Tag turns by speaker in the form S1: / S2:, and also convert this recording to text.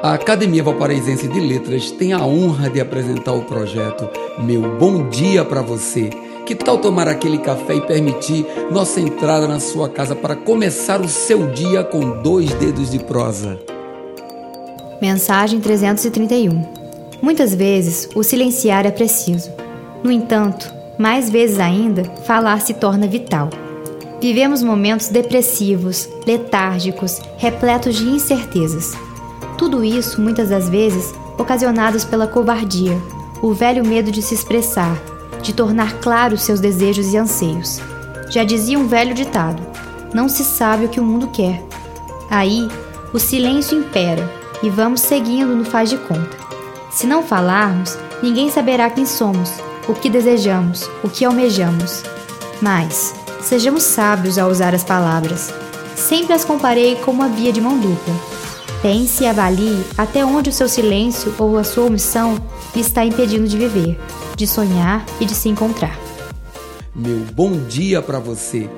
S1: A Academia Valparaísense de Letras tem a honra de apresentar o projeto Meu Bom Dia para Você. Que tal tomar aquele café e permitir nossa entrada na sua casa para começar o seu dia com dois dedos de prosa?
S2: Mensagem 331 Muitas vezes o silenciar é preciso. No entanto, mais vezes ainda, falar se torna vital. Vivemos momentos depressivos, letárgicos, repletos de incertezas. Tudo isso, muitas das vezes, ocasionados pela covardia, o velho medo de se expressar, de tornar claros seus desejos e anseios. Já dizia um velho ditado: não se sabe o que o mundo quer. Aí, o silêncio impera e vamos seguindo no faz de conta. Se não falarmos, ninguém saberá quem somos, o que desejamos, o que almejamos. Mas, sejamos sábios ao usar as palavras. Sempre as comparei com uma via de mão dupla Pense e avalie até onde o seu silêncio ou a sua omissão lhe está impedindo de viver, de sonhar e de se encontrar.
S1: Meu bom dia para você.